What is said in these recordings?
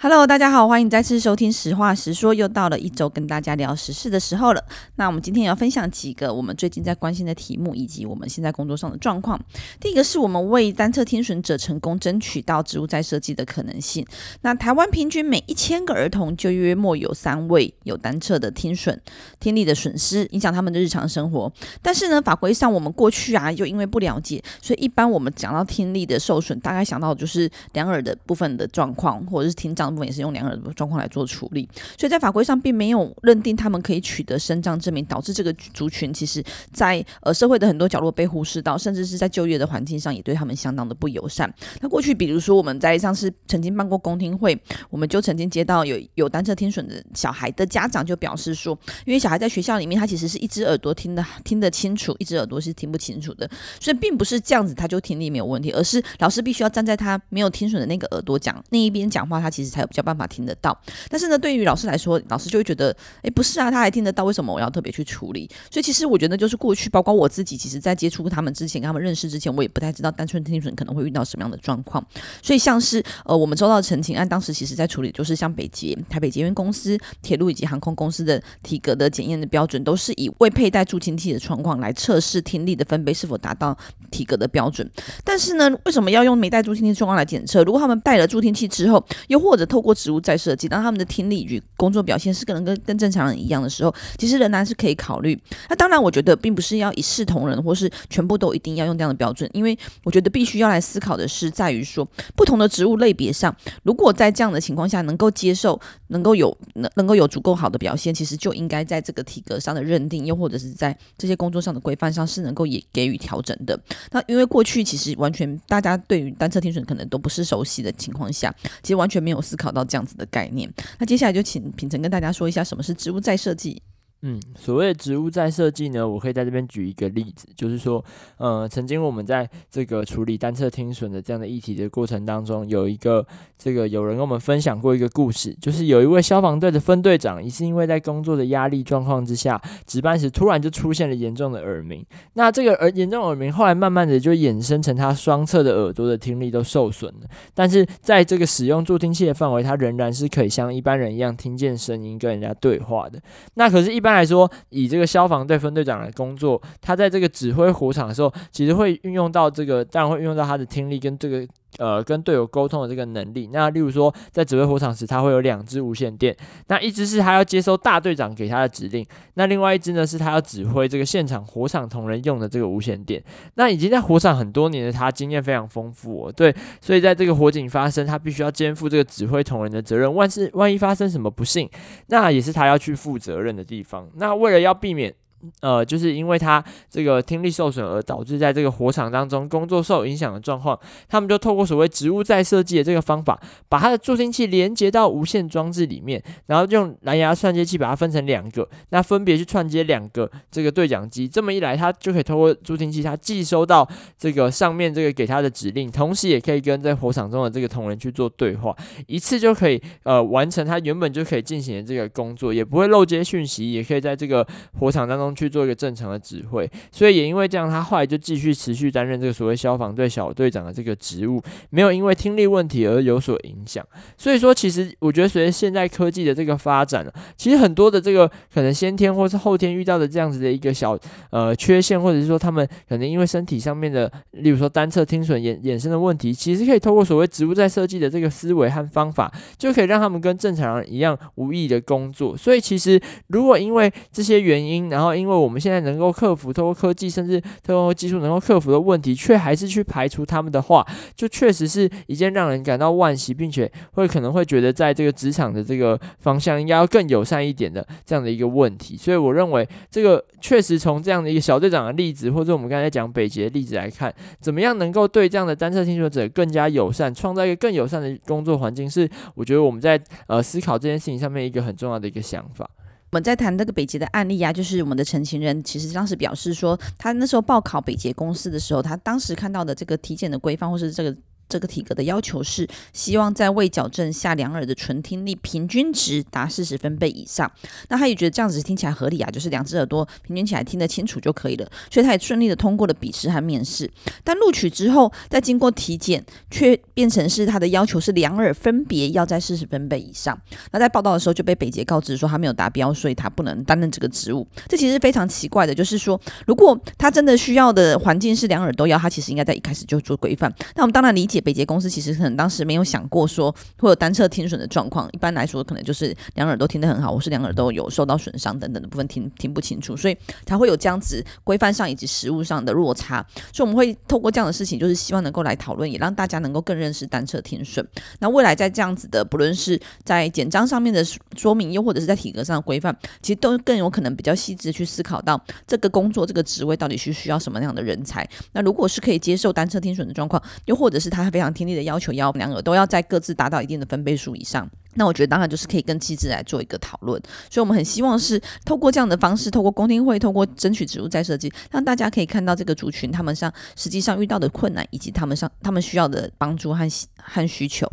Hello，大家好，欢迎再次收听《实话实说》，又到了一周跟大家聊时事的时候了。那我们今天要分享几个我们最近在关心的题目，以及我们现在工作上的状况。第一个是我们为单侧听损者成功争取到植物再设计的可能性。那台湾平均每一千个儿童就约莫有三位有单侧的听损听力的损失，影响他们的日常生活。但是呢，法规上我们过去啊，又因为不了解，所以一般我们讲到听力的受损，大概想到的就是两耳的部分的状况，或者是听障。部分也是用两耳的状况来做处理，所以在法规上并没有认定他们可以取得身障证明，导致这个族群其实在呃社会的很多角落被忽视到，甚至是在就业的环境上也对他们相当的不友善。那过去比如说我们在上次曾经办过公听会，我们就曾经接到有有单侧听损的小孩的家长就表示说，因为小孩在学校里面他其实是一只耳朵听得听得清楚，一只耳朵是听不清楚的，所以并不是这样子他就听力没有问题，而是老师必须要站在他没有听损的那个耳朵讲那一边讲话，他其实才有比较办法听得到，但是呢，对于老师来说，老师就会觉得，哎，不是啊，他还听得到，为什么我要特别去处理？所以其实我觉得，就是过去，包括我自己，其实在接触他们之前，跟他们认识之前，我也不太知道单纯听损可能会遇到什么样的状况。所以像是呃，我们收到的陈情案，当时其实在处理，就是像北捷、台北捷运公司、铁路以及航空公司的体格的检验的标准，都是以未佩戴助听器的状况来测试听力的分贝是否达到体格的标准。但是呢，为什么要用没戴助听器的状况来检测？如果他们戴了助听器之后，又或者透过职务再设计，当他们的听力与工作表现是可能跟跟正常人一样的时候，其实仍然是可以考虑。那当然，我觉得并不是要一视同仁，或是全部都一定要用这样的标准，因为我觉得必须要来思考的是，在于说不同的职务类别上，如果在这样的情况下能够接受，能够有能能够有足够好的表现，其实就应该在这个体格上的认定，又或者是在这些工作上的规范上是能够也给予调整的。那因为过去其实完全大家对于单侧听损可能都不是熟悉的情况下，其实完全没有思考到这样子的概念。那接下来就请品成跟大家说一下什么是植物再设计。嗯，所谓的职务再设计呢，我可以在这边举一个例子，就是说，呃，曾经我们在这个处理单侧听损的这样的议题的过程当中，有一个这个有人跟我们分享过一个故事，就是有一位消防队的分队长，也是因为在工作的压力状况之下，值班时突然就出现了严重的耳鸣。那这个耳严重耳鸣后来慢慢的就衍生成他双侧的耳朵的听力都受损了，但是在这个使用助听器的范围，他仍然是可以像一般人一样听见声音跟人家对话的。那可是，一般。一般来说，以这个消防队分队长来工作，他在这个指挥火场的时候，其实会运用到这个，当然会运用到他的听力跟这个呃跟队友沟通的这个能力。那例如说，在指挥火场时，他会有两支无线电，那一支是他要接收大队长给他的指令，那另外一支呢是他要指挥这个现场火场同仁用的这个无线电。那已经在火场很多年的他，经验非常丰富哦，对，所以在这个火警发生，他必须要肩负这个指挥同仁的责任。万事万一发生什么不幸，那也是他要去负责任的地方。那为了要避免，呃，就是因为他这个听力受损而导致在这个火场当中工作受影响的状况，他们就透过所谓植物再设计的这个方法，把他的助听器连接到无线装置里面，然后用蓝牙串接器把它分成两个，那分别去串接两个这个对讲机，这么一来，他就可以透过助听器，他既收到这个上面这个给他的指令，同时也可以跟在火场中的这个同仁去做对话，一次就可以呃完成他原本就可以进行的这个工作，也不会漏接讯息，也可以在这个火场当中。去做一个正常的指挥，所以也因为这样，他后来就继续持续担任这个所谓消防队小队长的这个职务，没有因为听力问题而有所影响。所以说，其实我觉得随着现在科技的这个发展，其实很多的这个可能先天或是后天遇到的这样子的一个小呃缺陷，或者是说他们可能因为身体上面的，例如说单侧听损衍衍生的问题，其实可以透过所谓植物在设计的这个思维和方法，就可以让他们跟正常人一样无异的工作。所以其实如果因为这些原因，然后因为我们现在能够克服，透过科技甚至透过技术能够克服的问题，却还是去排除他们的话，就确实是一件让人感到惋惜，并且会可能会觉得在这个职场的这个方向应该要更友善一点的这样的一个问题。所以我认为这个确实从这样的一个小队长的例子，或者我们刚才讲北捷的例子来看，怎么样能够对这样的单侧听损者更加友善，创造一个更友善的工作环境，是我觉得我们在呃思考这件事情上面一个很重要的一个想法。我们在谈这个北捷的案例啊，就是我们的陈情人其实当时表示说，他那时候报考北捷公司的时候，他当时看到的这个体检的规范或是这个。这个体格的要求是希望在未矫正下两耳的纯听力平均值达四十分贝以上。那他也觉得这样子听起来合理啊，就是两只耳朵平均起来听得清楚就可以了。所以他也顺利的通过了笔试和面试。但录取之后，再经过体检，却变成是他的要求是两耳分别要在四十分贝以上。那在报道的时候就被北捷告知说他没有达标，所以他不能担任这个职务。这其实非常奇怪的，就是说如果他真的需要的环境是两耳都要，他其实应该在一开始就做规范。那我们当然理解。北捷公司其实可能当时没有想过说会有单侧听损的状况，一般来说可能就是两耳朵听得很好，或是两耳朵有受到损伤等等的部分听听不清楚，所以才会有这样子规范上以及实务上的落差。所以我们会透过这样的事情，就是希望能够来讨论，也让大家能够更认识单侧听损。那未来在这样子的，不论是在简章上面的说明，又或者是在体格上的规范，其实都更有可能比较细致去思考到这个工作这个职位到底是需要什么样的人才。那如果是可以接受单侧听损的状况，又或者是他。非常听力的要求，要两个都要在各自达到一定的分贝数以上。那我觉得当然就是可以跟机制来做一个讨论。所以，我们很希望是透过这样的方式，透过公听会，透过争取植物再设计，让大家可以看到这个族群他们上实际上遇到的困难，以及他们上他们需要的帮助和和需求。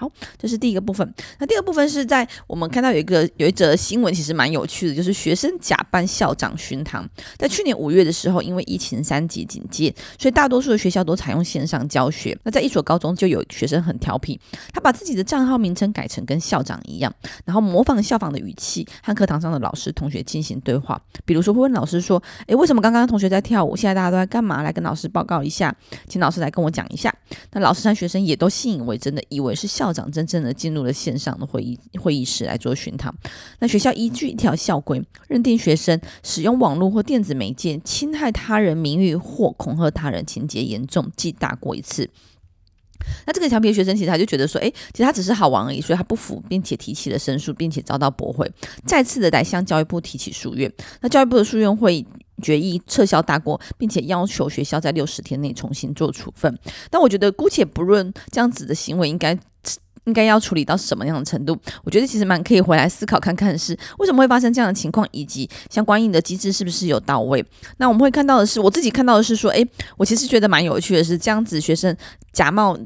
好，这是第一个部分。那第二部分是在我们看到有一个有一则新闻，其实蛮有趣的，就是学生假扮校长巡堂。在去年五月的时候，因为疫情三级警戒，所以大多数的学校都采用线上教学。那在一所高中，就有学生很调皮，他把自己的账号名称改成跟校长一样，然后模仿效仿的语气和课堂上的老师同学进行对话。比如说，会问老师说：“诶，为什么刚刚同学在跳舞？现在大家都在干嘛？来跟老师报告一下，请老师来跟我讲一下。”那老师和学生也都信以为真的，以为是校。校长真正的进入了线上的会议会议室来做巡堂，那学校依据一条校规，认定学生使用网络或电子媒介侵害他人名誉或恐吓他人，情节严重，记大过一次。那这个调皮的学生其实他就觉得说，诶，其实他只是好玩而已，所以他不服，并且提起了申诉，并且遭到驳回，再次的来向教育部提起诉愿。那教育部的诉愿会决议撤销大过，并且要求学校在六十天内重新做处分。但我觉得姑且不论这样子的行为应该。应该要处理到什么样的程度？我觉得其实蛮可以回来思考看看，是为什么会发生这样的情况，以及相关应的机制是不是有到位？那我们会看到的是，我自己看到的是说，诶，我其实觉得蛮有趣的是，这样子学生假冒。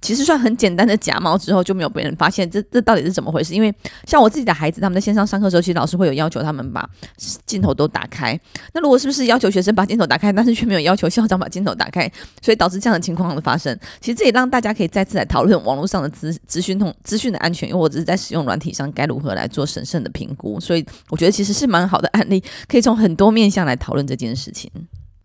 其实算很简单的假冒之后就没有被人发现，这这到底是怎么回事？因为像我自己的孩子，他们在线上上课的时候，其实老师会有要求他们把镜头都打开。那如果是不是要求学生把镜头打开，但是却没有要求校长把镜头打开，所以导致这样的情况的发生？其实这也让大家可以再次来讨论网络上的资资讯通资讯的安全，又或者是在使用软体上该如何来做审慎的评估。所以我觉得其实是蛮好的案例，可以从很多面向来讨论这件事情。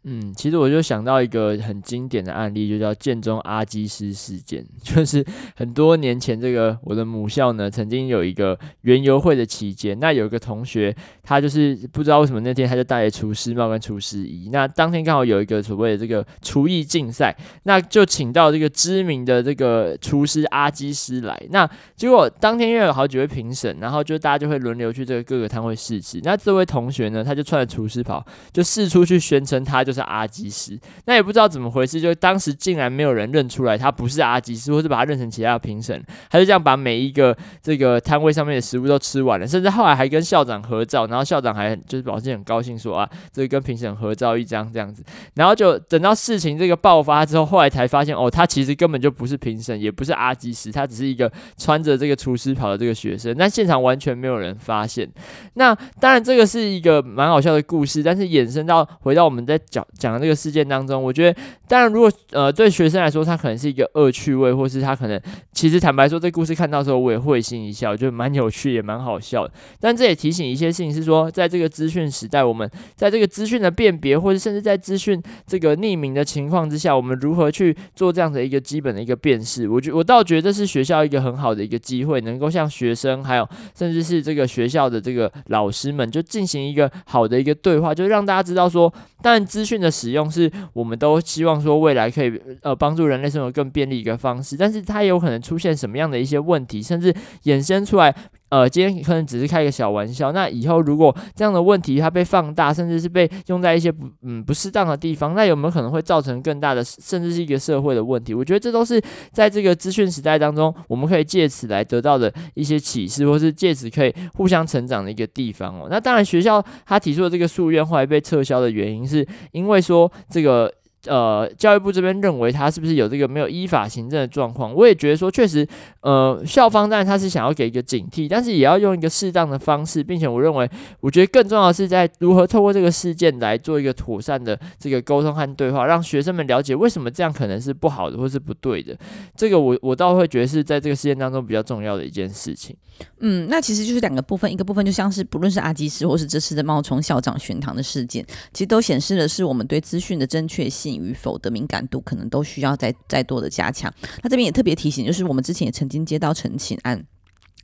嗯，其实我就想到一个很经典的案例，就叫建中阿基师事件。就是很多年前，这个我的母校呢，曾经有一个园游会的期间，那有一个同学，他就是不知道为什么那天他就戴了厨师帽跟厨师衣。那当天刚好有一个所谓的这个厨艺竞赛，那就请到这个知名的这个厨师阿基师来。那结果当天因为有好几位评审，然后就大家就会轮流去这个各个摊位试吃。那这位同学呢，他就穿着厨师袍，就四处去宣称他。就是阿基师，那也不知道怎么回事，就当时竟然没有人认出来他不是阿基师，或是把他认成其他的评审，他就这样把每一个这个摊位上面的食物都吃完了，甚至后来还跟校长合照，然后校长还就是表现很高兴说啊，这个跟评审合照一张这样子，然后就等到事情这个爆发之后，后来才发现哦，他其实根本就不是评审，也不是阿基师，他只是一个穿着这个厨师袍的这个学生，那现场完全没有人发现。那当然这个是一个蛮好笑的故事，但是衍生到回到我们在讲。讲的这个事件当中，我觉得，当然，如果呃对学生来说，他可能是一个恶趣味，或是他可能其实坦白说，这故事看到的时候，我也会心一笑，就蛮有趣，也蛮好笑的。但这也提醒一些事情，是说，在这个资讯时代，我们在这个资讯的辨别，或者甚至在资讯这个匿名的情况之下，我们如何去做这样的一个基本的一个辨识？我觉我倒觉得这是学校一个很好的一个机会，能够向学生，还有甚至是这个学校的这个老师们，就进行一个好的一个对话，就让大家知道说，但资讯的使用是我们都希望说未来可以呃帮助人类生活更便利一个方式，但是它有可能出现什么样的一些问题，甚至衍生出来。呃，今天可能只是开个小玩笑，那以后如果这样的问题它被放大，甚至是被用在一些不嗯不适当的地方，那有没有可能会造成更大的，甚至是一个社会的问题？我觉得这都是在这个资讯时代当中，我们可以借此来得到的一些启示，或是借此可以互相成长的一个地方哦。那当然，学校他提出的这个诉愿后来被撤销的原因，是因为说这个。呃，教育部这边认为他是不是有这个没有依法行政的状况？我也觉得说，确实，呃，校方当然他是想要给一个警惕，但是也要用一个适当的方式，并且我认为，我觉得更重要的是在如何透过这个事件来做一个妥善的这个沟通和对话，让学生们了解为什么这样可能是不好的或是不对的。这个我我倒会觉得是在这个事件当中比较重要的一件事情。嗯，那其实就是两个部分，一个部分就像是不论是阿基师或是这次的冒充校长巡堂的事件，其实都显示的是我们对资讯的正确性与否的敏感度，可能都需要再再多的加强。那这边也特别提醒，就是我们之前也曾经接到陈情案。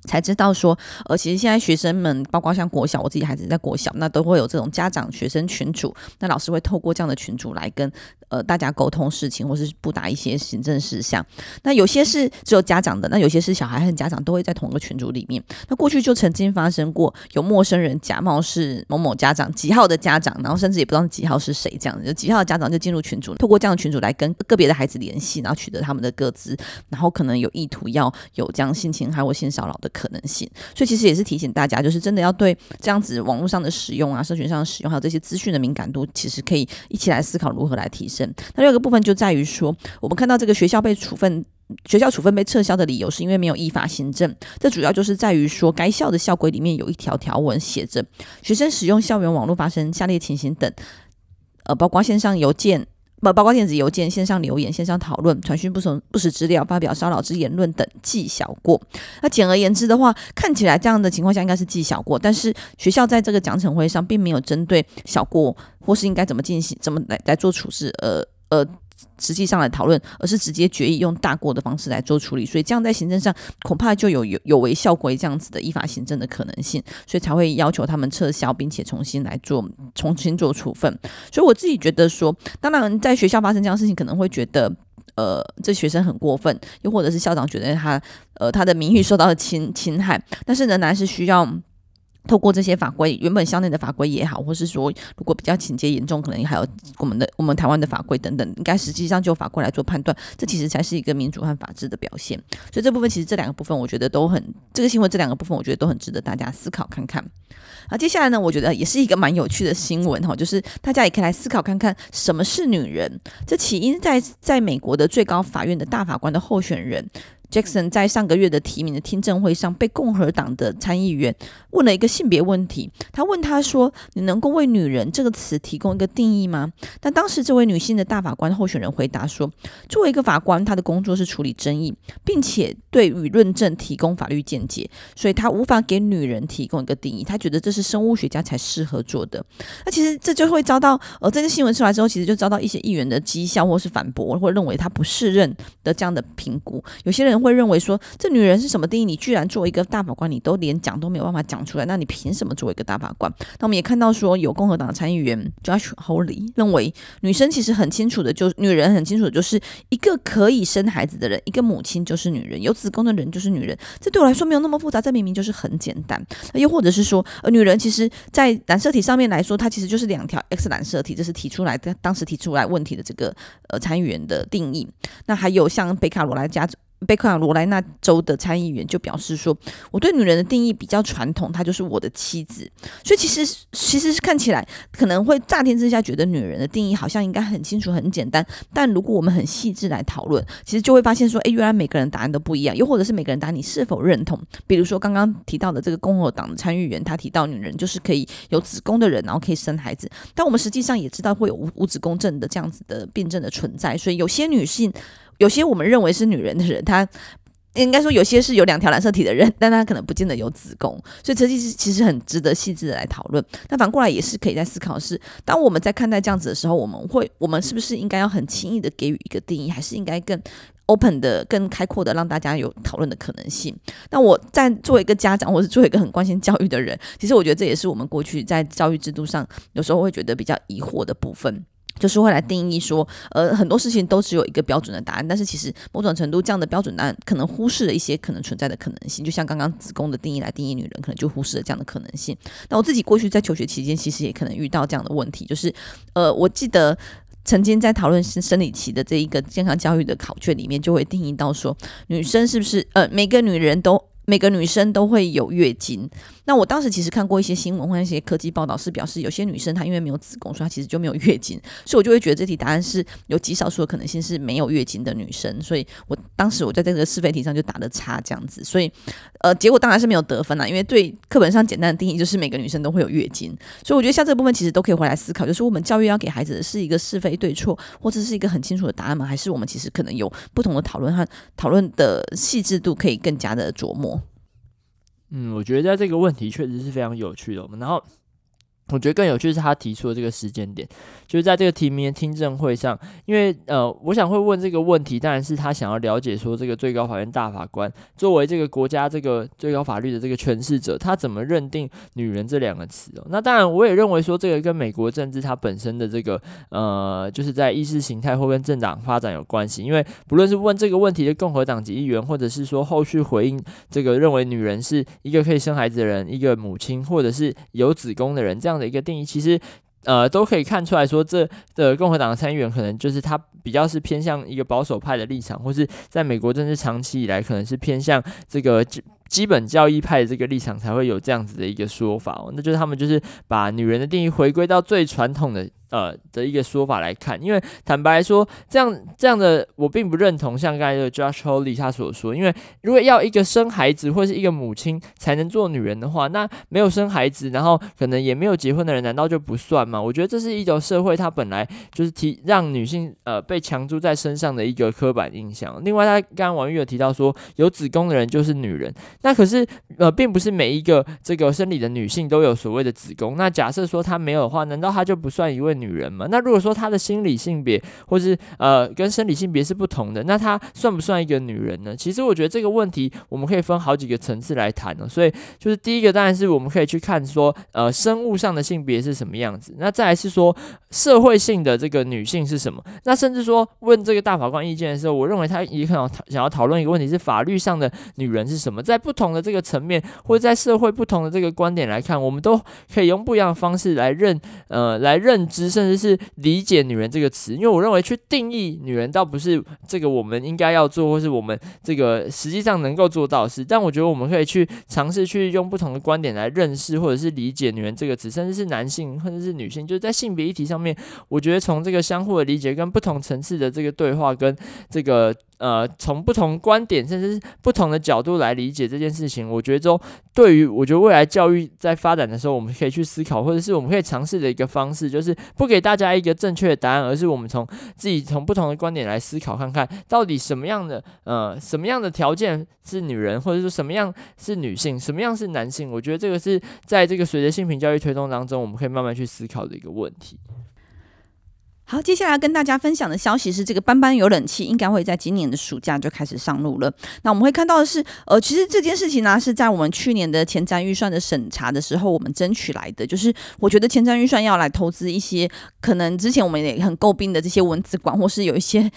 才知道说，呃，其实现在学生们，包括像国小，我自己孩子在国小，那都会有这种家长学生群组，那老师会透过这样的群组来跟呃大家沟通事情，或是布达一些行政事项。那有些是只有家长的，那有些是小孩和家长都会在同一个群组里面。那过去就曾经发生过，有陌生人假冒是某某家长几号的家长，然后甚至也不知道几号是谁，这样子，就几号的家长就进入群组，透过这样的群组来跟个别的孩子联系，然后取得他们的个资，然后可能有意图要有这样性侵害或性骚扰的。可能性，所以其实也是提醒大家，就是真的要对这样子网络上的使用啊、社群上的使用，还有这些资讯的敏感度，其实可以一起来思考如何来提升。那另一个部分就在于说，我们看到这个学校被处分，学校处分被撤销的理由是因为没有依法行政。这主要就是在于说，该校的校规里面有一条条文写着，学生使用校园网络发生下列情形等，呃，包括线上邮件。不包括电子邮件、线上留言、线上讨论、传讯不存不实资料、发表骚扰之言论等，记小过。那简而言之的话，看起来这样的情况下应该是记小过，但是学校在这个奖惩会上并没有针对小过或是应该怎么进行、怎么来来做处置，呃呃。实际上来讨论，而是直接决议用大过的方式来做处理，所以这样在行政上恐怕就有有有违校规这样子的依法行政的可能性，所以才会要求他们撤销，并且重新来做重新做处分。所以我自己觉得说，当然在学校发生这样事情，可能会觉得呃这学生很过分，又或者是校长觉得他呃他的名誉受到了侵侵害，但是仍然是需要。透过这些法规，原本校内的法规也好，或是说如果比较情节严重，可能还有我们的我们台湾的法规等等，应该实际上就法规来做判断，这其实才是一个民主和法治的表现。所以这部分其实这两个部分，我觉得都很这个新闻这两个部分，我觉得都很值得大家思考看看。啊，接下来呢，我觉得也是一个蛮有趣的新闻哈，就是大家也可以来思考看看什么是女人。这起因在在美国的最高法院的大法官的候选人。Jackson 在上个月的提名的听证会上，被共和党的参议员问了一个性别问题。他问他说：“你能够为‘女人’这个词提供一个定义吗？”但当时这位女性的大法官候选人回答说：“作为一个法官，他的工作是处理争议，并且对于论证提供法律见解，所以他无法给女人提供一个定义。他觉得这是生物学家才适合做的。那其实这就会遭到呃，这个新闻出来之后，其实就遭到一些议员的讥笑，或是反驳，或认为他不适任的这样的评估。有些人。会认为说，这女人是什么定义？你居然作为一个大法官，你都连讲都没有办法讲出来，那你凭什么作为一个大法官？那我们也看到说，有共和党的参议员 Josh Hawley 认为，女生其实很清楚的，就女人很清楚的，就是一个可以生孩子的人，一个母亲就是女人，有子宫的人就是女人。这对我来说没有那么复杂，这明明就是很简单。又或者是说，呃，女人其实在染色体上面来说，它其实就是两条 X 染色体，这是提出来的，当时提出来问题的这个呃参议员的定义。那还有像北卡罗来加。北卡罗来纳州的参议员就表示说：“我对女人的定义比较传统，她就是我的妻子。所以其实其实是看起来可能会乍听之下觉得女人的定义好像应该很清楚、很简单。但如果我们很细致来讨论，其实就会发现说：诶，原来每个人答案都不一样，又或者是每个人答案你是否认同？比如说刚刚提到的这个共和党的参议员，他提到女人就是可以有子宫的人，然后可以生孩子。但我们实际上也知道会有无无子宫症的这样子的病症的存在，所以有些女性。”有些我们认为是女人的人，她应该说有些是有两条染色体的人，但她可能不见得有子宫，所以这其实其实很值得细致的来讨论。那反过来也是可以在思考是，当我们在看待这样子的时候，我们会我们是不是应该要很轻易的给予一个定义，还是应该更 open 的、更开阔的，让大家有讨论的可能性？那我在作为一个家长，或是作为一个很关心教育的人，其实我觉得这也是我们过去在教育制度上有时候会觉得比较疑惑的部分。就是会来定义说，呃，很多事情都只有一个标准的答案，但是其实某种程度这样的标准答案可能忽视了一些可能存在的可能性，就像刚刚子宫的定义来定义女人，可能就忽视了这样的可能性。那我自己过去在求学期间，其实也可能遇到这样的问题，就是，呃，我记得曾经在讨论生生理期的这一个健康教育的考卷里面，就会定义到说，女生是不是，呃，每个女人都。每个女生都会有月经，那我当时其实看过一些新闻或一些科技报道，是表示有些女生她因为没有子宫，所以她其实就没有月经，所以我就会觉得这题答案是有极少数的可能性是没有月经的女生，所以我当时我在这个是非题上就打了叉这样子，所以呃结果当然是没有得分啦，因为对课本上简单的定义就是每个女生都会有月经，所以我觉得像这部分其实都可以回来思考，就是我们教育要给孩子的是一个是非对错，或者是一个很清楚的答案吗？还是我们其实可能有不同的讨论和讨论的细致度可以更加的琢磨？嗯，我觉得在这个问题确实是非常有趣的。我们然后。我觉得更有趣是他提出的这个时间点，就是在这个提名的听证会上，因为呃，我想会问这个问题，当然是他想要了解说，这个最高法院大法官作为这个国家这个最高法律的这个诠释者，他怎么认定“女人”这两个词哦？那当然，我也认为说，这个跟美国政治它本身的这个呃，就是在意识形态或跟政党发展有关系。因为不论是问这个问题的共和党籍议员，或者是说后续回应这个认为女人是一个可以生孩子的人，一个母亲，或者是有子宫的人这样。样的一个定义，其实呃都可以看出来说，这的共和党的参议员可能就是他比较是偏向一个保守派的立场，或是在美国政治长期以来可能是偏向这个基基本教义派的这个立场，才会有这样子的一个说法哦。那就是他们就是把女人的定义回归到最传统的。呃的一个说法来看，因为坦白说，这样这样的我并不认同，像刚才的 Josh Hawley 他所说，因为如果要一个生孩子或是一个母亲才能做女人的话，那没有生孩子，然后可能也没有结婚的人，难道就不算吗？我觉得这是一种社会它本来就是提让女性呃被强租在身上的一个刻板印象。另外，他刚刚王玉有提到说，有子宫的人就是女人，那可是呃并不是每一个这个生理的女性都有所谓的子宫。那假设说她没有的话，难道她就不算一位女人？嘛，那如果说她的心理性别或是呃跟生理性别是不同的，那她算不算一个女人呢？其实我觉得这个问题我们可以分好几个层次来谈呢。所以就是第一个当然是我们可以去看说呃生物上的性别是什么样子，那再来是说社会性的这个女性是什么，那甚至说问这个大法官意见的时候，我认为他也可能想要讨论一个问题是法律上的女人是什么，在不同的这个层面或者在社会不同的这个观点来看，我们都可以用不一样的方式来认呃来认知。甚至是理解“女人”这个词，因为我认为去定义女人，倒不是这个我们应该要做，或是我们这个实际上能够做到的事。但我觉得我们可以去尝试去用不同的观点来认识，或者是理解“女人”这个词，甚至是男性或者是女性，就是在性别议题上面，我觉得从这个相互的理解跟不同层次的这个对话跟这个。呃，从不同观点，甚至是不同的角度来理解这件事情，我觉得就对于我觉得未来教育在发展的时候，我们可以去思考，或者是我们可以尝试的一个方式，就是不给大家一个正确的答案，而是我们从自己从不同的观点来思考，看看到底什么样的呃什么样的条件是女人，或者说什么样是女性，什么样是男性。我觉得这个是在这个随着性平教育推动当中，我们可以慢慢去思考的一个问题。好，接下来跟大家分享的消息是，这个班班有冷气应该会在今年的暑假就开始上路了。那我们会看到的是，呃，其实这件事情呢，是在我们去年的前瞻预算的审查的时候，我们争取来的。就是我觉得前瞻预算要来投资一些可能之前我们也很诟病的这些文字馆，或是有一些。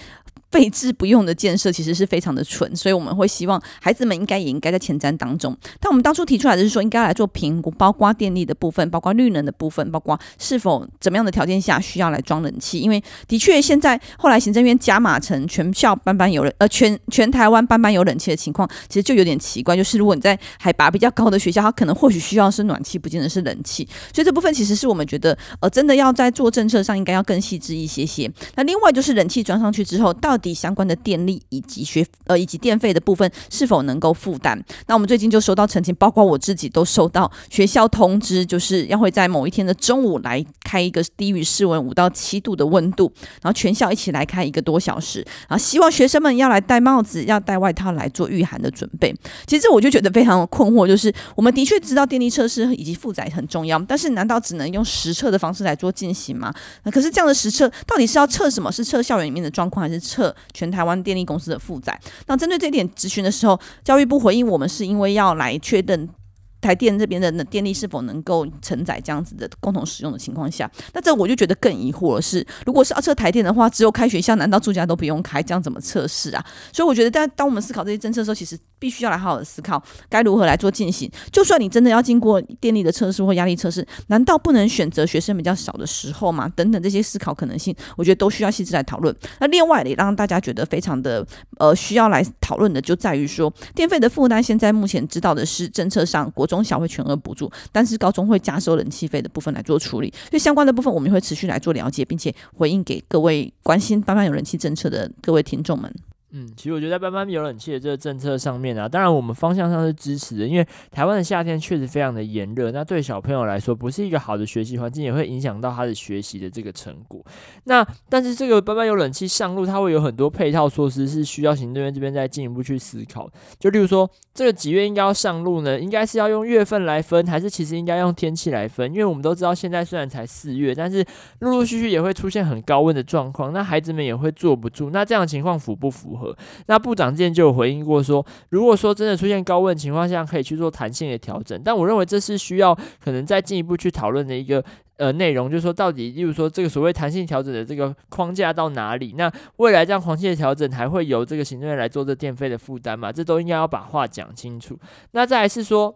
废置不用的建设其实是非常的蠢，所以我们会希望孩子们应该也应该在前瞻当中。但我们当初提出来的是说，应该来做评估，包括电力的部分，包括绿能的部分，包括是否怎么样的条件下需要来装冷气。因为的确现在后来行政院加码成全校班班有冷，呃，全全台湾班班有冷气的情况，其实就有点奇怪。就是如果你在海拔比较高的学校，它可能或许需要是暖气，不见得是冷气。所以这部分其实是我们觉得，呃，真的要在做政策上应该要更细致一些些。那另外就是冷气装上去之后，到底相关的电力以及学呃以及电费的部分是否能够负担？那我们最近就收到澄清，包括我自己都收到学校通知，就是要会在某一天的中午来开一个低于室温五到七度的温度，然后全校一起来开一个多小时，然后希望学生们要来戴帽子，要戴外套来做御寒的准备。其实我就觉得非常困惑，就是我们的确知道电力测试以及负载很重要，但是难道只能用实测的方式来做进行吗？那可是这样的实测到底是要测什么？是测校园里面的状况，还是测？全台湾电力公司的负载。那针对这一点咨询的时候，教育部回应我们是因为要来确认台电这边的电力是否能够承载这样子的共同使用的情况下。那这我就觉得更疑惑了是，如果是要测台电的话，只有开学校，难道住家都不用开？这样怎么测试啊？所以我觉得，当当我们思考这些政策的时候，其实必须要来好好的思考该如何来做进行。就算你真的要经过电力的测试或压力测试，难道不能选择学生比较少的时候吗？等等这些思考可能性，我觉得都需要细致来讨论。那另外也让大家觉得非常的呃需要来讨论的，就在于说电费的负担。现在目前知道的是政策上国中小会全额补助，但是高中会加收冷气费的部分来做处理。所以相关的部分我们会持续来做了解，并且回应给各位关心班班有人气政策的各位听众们。嗯，其实我觉得在班班有冷气的这个政策上面啊，当然我们方向上是支持的，因为台湾的夏天确实非常的炎热，那对小朋友来说不是一个好的学习环境，也会影响到他的学习的这个成果。那但是这个班班有冷气上路，它会有很多配套措施是需要行政院这边再进一步去思考。就例如说，这个几月应该要上路呢？应该是要用月份来分，还是其实应该用天气来分？因为我们都知道现在虽然才四月，但是陆陆续续也会出现很高温的状况，那孩子们也会坐不住。那这样的情况符不符和？那部长之前就有回应过说，如果说真的出现高温情况下，可以去做弹性的调整。但我认为这是需要可能再进一步去讨论的一个呃内容，就是说到底，例如说这个所谓弹性调整的这个框架到哪里？那未来这样狂性的调整还会由这个行政院来做这电费的负担吗？这都应该要把话讲清楚。那再来是说。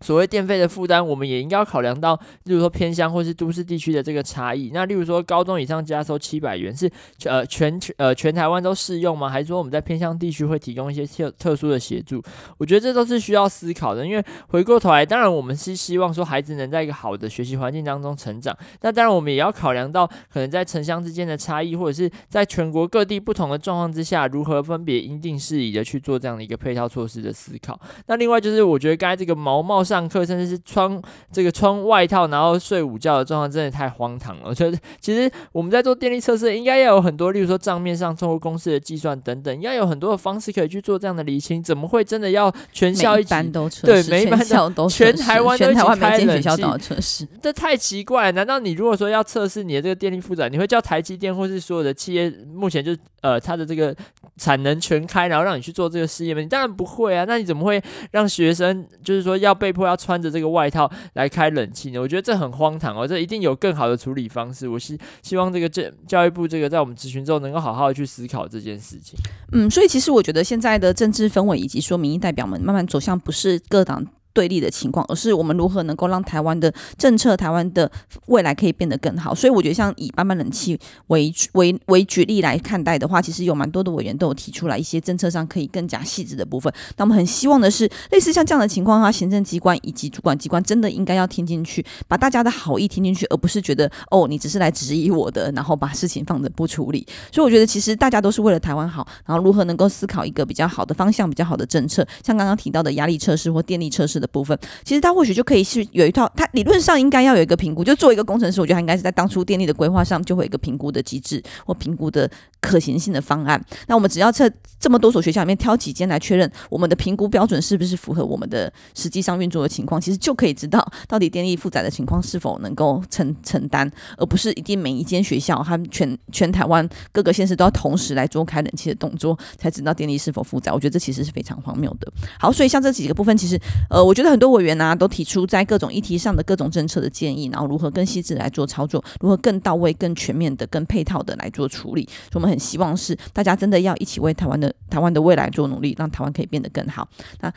所谓电费的负担，我们也应该要考量到，例如说偏乡或是都市地区的这个差异。那例如说高中以上加收七百元是呃全呃全台湾都适用吗？还是说我们在偏乡地区会提供一些特特殊的协助？我觉得这都是需要思考的。因为回过头来，当然我们是希望说孩子能在一个好的学习环境当中成长。那当然我们也要考量到可能在城乡之间的差异，或者是在全国各地不同的状况之下，如何分别因定适宜的去做这样的一个配套措施的思考。那另外就是我觉得刚才这个毛毛上。课甚至是穿这个穿外套，然后睡午觉的状况，真的太荒唐了。我觉得其实我们在做电力测试，应该要有很多，例如说账面上通过公式的计算等等，应该有很多的方式可以去做这样的厘清。怎么会真的要全校一起都测试？对，每一班都全台湾都开冷气？测试，这太奇怪了。难道你如果说要测试你的这个电力负载，你会叫台积电或是所有的企业目前就呃它的这个产能全开，然后让你去做这个试验吗？你当然不会啊。那你怎么会让学生就是说要被迫？要穿着这个外套来开冷气呢？我觉得这很荒唐哦，这一定有更好的处理方式。我希希望这个教教育部这个在我们咨询之后，能够好好的去思考这件事情。嗯，所以其实我觉得现在的政治氛围以及说民意代表们慢慢走向不是各党。对立的情况，而是我们如何能够让台湾的政策、台湾的未来可以变得更好。所以我觉得，像以斑斑冷气为为为举例来看待的话，其实有蛮多的委员都有提出来一些政策上可以更加细致的部分。那我们很希望的是，类似像这样的情况哈，行政机关以及主管机关真的应该要听进去，把大家的好意听进去，而不是觉得哦，你只是来质疑我的，然后把事情放着不处理。所以我觉得，其实大家都是为了台湾好，然后如何能够思考一个比较好的方向、比较好的政策，像刚刚提到的压力测试或电力测试的。部分，其实他或许就可以是有一套，他理论上应该要有一个评估，就做一个工程师，我觉得他应该是在当初电力的规划上就会有一个评估的机制或评估的可行性的方案。那我们只要测这么多所学校里面挑几间来确认我们的评估标准是不是符合我们的实际上运作的情况，其实就可以知道到底电力负载的情况是否能够承承担，而不是一定每一间学校他们全全台湾各个县市都要同时来做开冷气的动作才知道电力是否负载。我觉得这其实是非常荒谬的。好，所以像这几个部分，其实呃，我。我觉得很多委员呢、啊、都提出在各种议题上的各种政策的建议，然后如何更细致来做操作，如何更到位、更全面的、更配套的来做处理。所以我们很希望是大家真的要一起为台湾的台湾的未来做努力，让台湾可以变得更好。那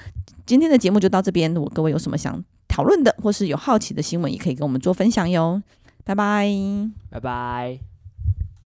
今天的节目就到这边，如果各位有什么想讨论的，或是有好奇的新闻，也可以跟我们做分享哟。拜拜，拜拜。